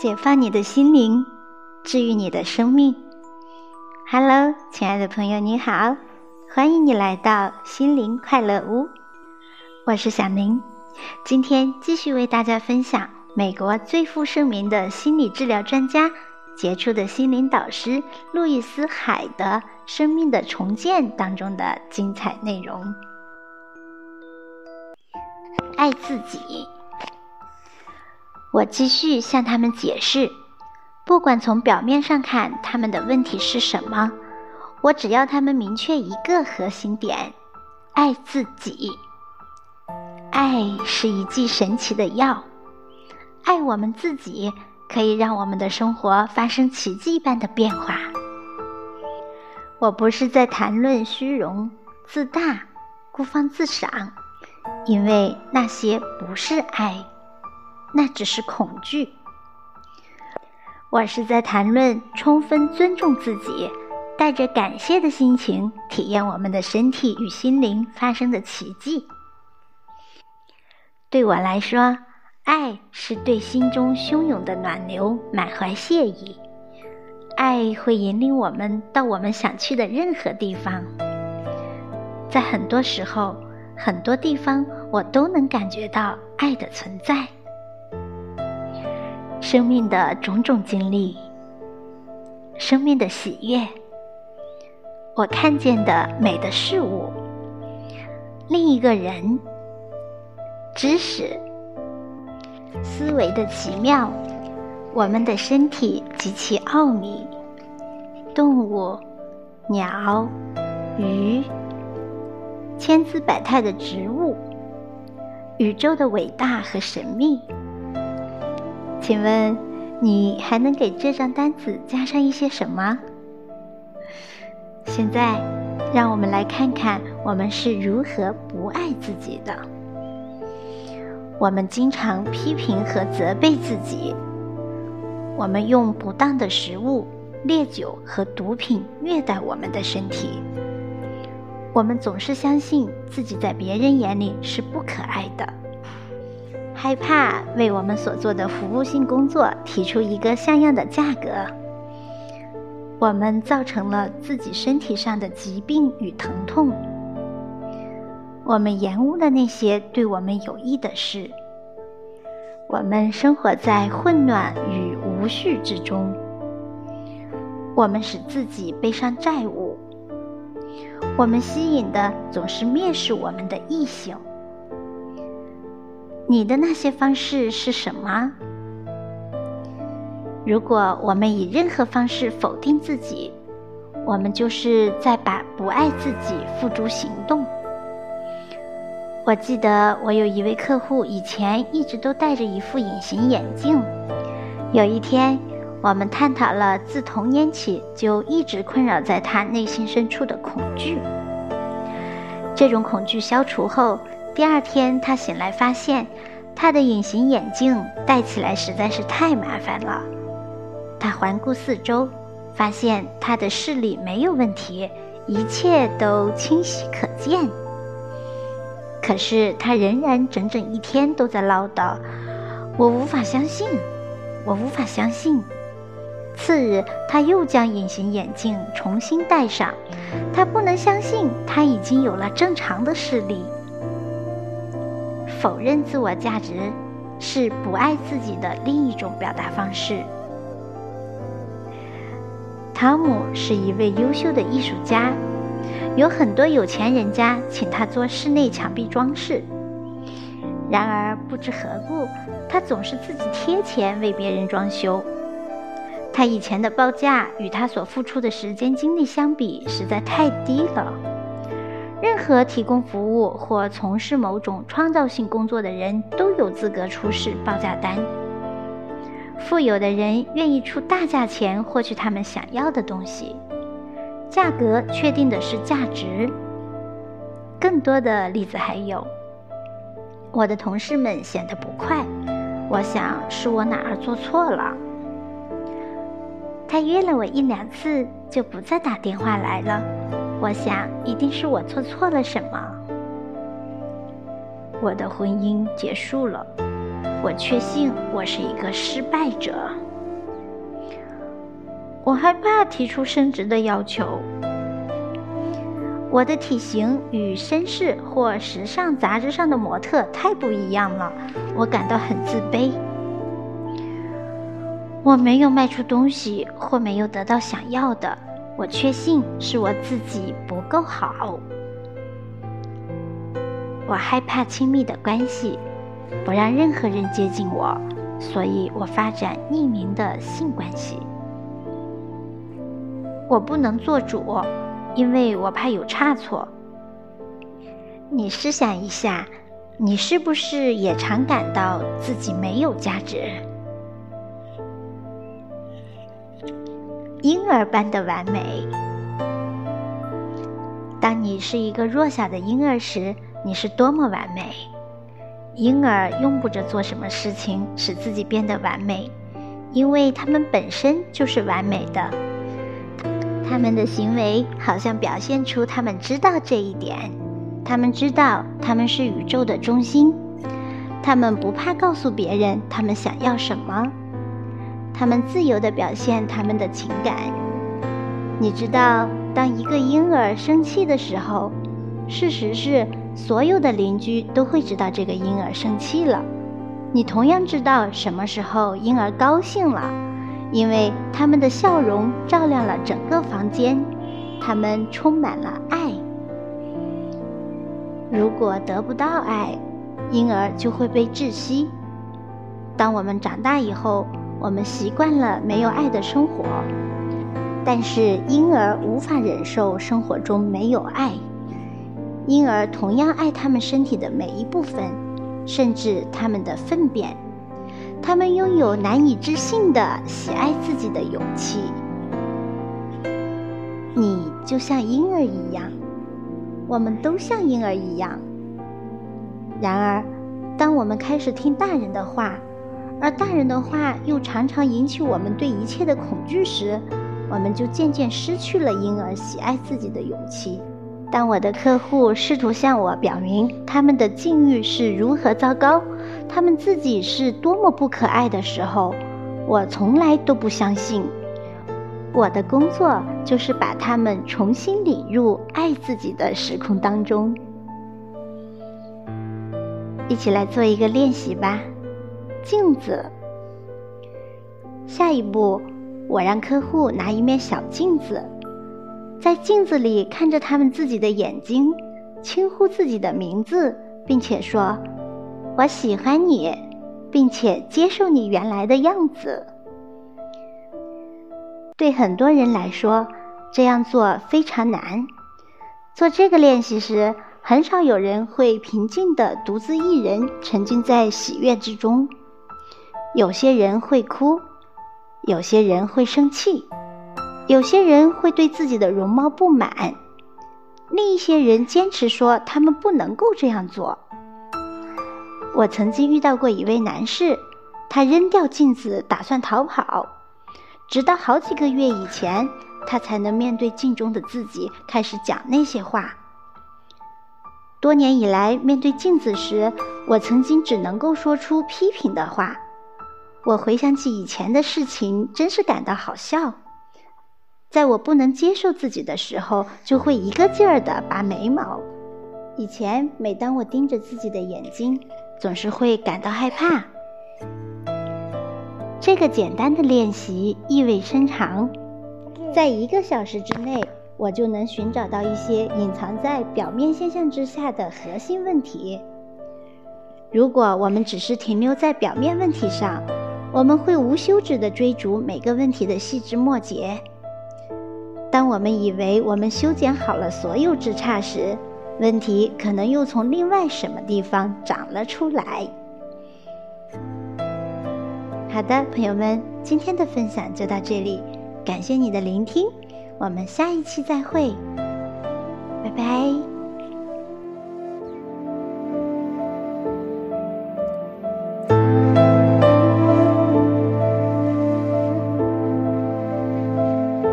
解放你的心灵，治愈你的生命。Hello，亲爱的朋友，你好，欢迎你来到心灵快乐屋。我是小宁，今天继续为大家分享美国最负盛名的心理治疗专家、杰出的心灵导师路易斯·海的《生命的重建》当中的精彩内容。爱自己。我继续向他们解释，不管从表面上看他们的问题是什么，我只要他们明确一个核心点：爱自己。爱是一剂神奇的药，爱我们自己可以让我们的生活发生奇迹般的变化。我不是在谈论虚荣、自大、孤芳自赏，因为那些不是爱。那只是恐惧。我是在谈论充分尊重自己，带着感谢的心情体验我们的身体与心灵发生的奇迹。对我来说，爱是对心中汹涌的暖流满怀谢意。爱会引领我们到我们想去的任何地方。在很多时候，很多地方，我都能感觉到爱的存在。生命的种种经历，生命的喜悦，我看见的美的事物，另一个人，知识，思维的奇妙，我们的身体及其奥秘，动物，鸟，鱼，千姿百态的植物，宇宙的伟大和神秘。请问，你还能给这张单子加上一些什么？现在，让我们来看看我们是如何不爱自己的。我们经常批评和责备自己。我们用不当的食物、烈酒和毒品虐待我们的身体。我们总是相信自己在别人眼里是不可爱的。害怕为我们所做的服务性工作提出一个像样的价格，我们造成了自己身体上的疾病与疼痛。我们延误了那些对我们有益的事。我们生活在混乱与无序之中。我们使自己背上债务。我们吸引的总是蔑视我们的异性。你的那些方式是什么？如果我们以任何方式否定自己，我们就是在把不爱自己付诸行动。我记得我有一位客户，以前一直都戴着一副隐形眼镜。有一天，我们探讨了自童年起就一直困扰在他内心深处的恐惧。这种恐惧消除后。第二天，他醒来发现，他的隐形眼镜戴起来实在是太麻烦了。他环顾四周，发现他的视力没有问题，一切都清晰可见。可是他仍然整整一天都在唠叨：“我无法相信，我无法相信。”次日，他又将隐形眼镜重新戴上，他不能相信他已经有了正常的视力。否认自我价值是不爱自己的另一种表达方式。汤姆是一位优秀的艺术家，有很多有钱人家请他做室内墙壁装饰。然而不知何故，他总是自己贴钱为别人装修。他以前的报价与他所付出的时间精力相比，实在太低了。任何提供服务或从事某种创造性工作的人都有资格出示报价单。富有的人愿意出大价钱获取他们想要的东西，价格确定的是价值。更多的例子还有，我的同事们显得不快，我想是我哪儿做错了。他约了我一两次，就不再打电话来了。我想，一定是我做错了什么。我的婚姻结束了，我确信我是一个失败者。我害怕提出升职的要求。我的体型与绅士或时尚杂志上的模特太不一样了，我感到很自卑。我没有卖出东西，或没有得到想要的，我确信是我自己不够好。我害怕亲密的关系，不让任何人接近我，所以我发展匿名的性关系。我不能做主。因为我怕有差错。你试想一下，你是不是也常感到自己没有价值？婴儿般的完美。当你是一个弱小的婴儿时，你是多么完美！婴儿用不着做什么事情使自己变得完美，因为他们本身就是完美的。他们的行为好像表现出他们知道这一点，他们知道他们是宇宙的中心，他们不怕告诉别人他们想要什么，他们自由地表现他们的情感。你知道，当一个婴儿生气的时候，事实是所有的邻居都会知道这个婴儿生气了。你同样知道什么时候婴儿高兴了。因为他们的笑容照亮了整个房间，他们充满了爱。如果得不到爱，婴儿就会被窒息。当我们长大以后，我们习惯了没有爱的生活，但是婴儿无法忍受生活中没有爱。婴儿同样爱他们身体的每一部分，甚至他们的粪便。他们拥有难以置信的喜爱自己的勇气。你就像婴儿一样，我们都像婴儿一样。然而，当我们开始听大人的话，而大人的话又常常引起我们对一切的恐惧时，我们就渐渐失去了婴儿喜爱自己的勇气。当我的客户试图向我表明他们的境遇是如何糟糕，他们自己是多么不可爱的时候，我从来都不相信。我的工作就是把他们重新领入爱自己的时空当中。一起来做一个练习吧，镜子。下一步，我让客户拿一面小镜子。在镜子里看着他们自己的眼睛，轻呼自己的名字，并且说：“我喜欢你，并且接受你原来的样子。”对很多人来说，这样做非常难。做这个练习时，很少有人会平静的独自一人沉浸在喜悦之中。有些人会哭，有些人会生气。有些人会对自己的容貌不满，另一些人坚持说他们不能够这样做。我曾经遇到过一位男士，他扔掉镜子打算逃跑，直到好几个月以前，他才能面对镜中的自己开始讲那些话。多年以来，面对镜子时，我曾经只能够说出批评的话。我回想起以前的事情，真是感到好笑。在我不能接受自己的时候，就会一个劲儿的拔眉毛。以前，每当我盯着自己的眼睛，总是会感到害怕。这个简单的练习意味深长，在一个小时之内，我就能寻找到一些隐藏在表面现象之下的核心问题。如果我们只是停留在表面问题上，我们会无休止的追逐每个问题的细枝末节。当我们以为我们修剪好了所有枝杈时，问题可能又从另外什么地方长了出来。好的，朋友们，今天的分享就到这里，感谢你的聆听，我们下一期再会，拜拜。